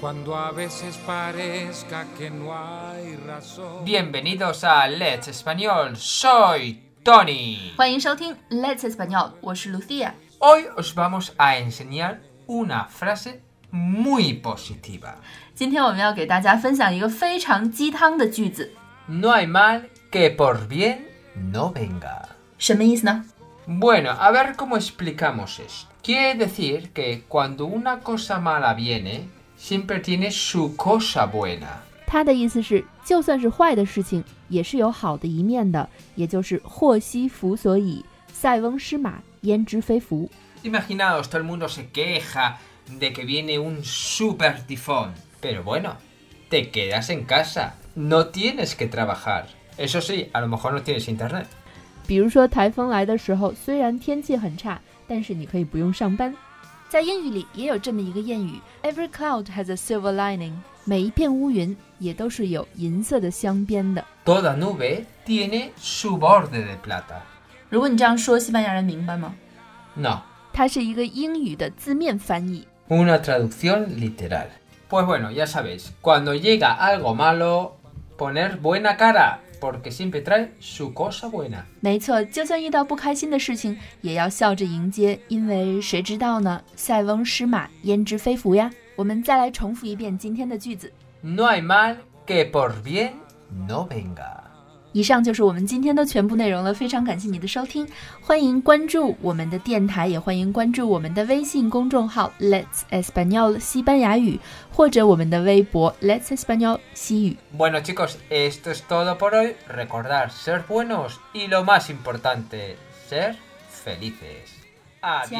Cuando a veces parezca que no hay razón. Bienvenidos a Let's Español, soy Tony. 欢迎收听 Let's Español，我是 Lucia。 Hoy os vamos a enseñar una frase muy positiva. 今天我们要给大家分享一个非常鸡汤的句子， No hay mal que por bien no venga. 什么意思呢？ Bueno, a ver cómo explicamos esto. Quiere decir que cuando una cosa mala viene, siempre tiene su cosa buena. 他的意思是，就算是坏的事情，也是有好的一面的，也就是祸兮福所倚，塞翁失马，焉知非福。 Imaginaos, todo el mundo se queja de que viene un super tifón. Pero bueno, te quedas en casa. No tienes que trabajar. Eso sí, a lo mejor no tienes internet. 比如说台风来的时候，虽然天气很差，但是你可以不用上班。在英语里也有这么一个谚语：Every cloud has a silver lining。每一片乌云也都是有银色的镶边的。 Toda nube tiene su borde de plata. 如果你这样说，西班牙人明白吗？ No, 它是一个英语的字面翻译。 una traducción literal. Pues bueno, ya sabéis, cuando llega algo malo, poner buena cara, porque siempre trae su cosa buena. 没错，就算遇到不开心的事情，也要笑着迎接，因为谁知道呢？塞翁失马，焉知非福呀！我们再来重复一遍今天的句子。 No hay mal que por bien no venga. 以上就是我们今天的全部内容了，非常感谢你的收听，欢迎关注我们的电台，也欢迎关注我们的微信公众号 Let's Español 西班牙语，或者我们的微博 Let's Español 西语。Bueno chicos, esto es todo por hoy. Recordar ser buenos y lo más importante, ser felices. Adiós.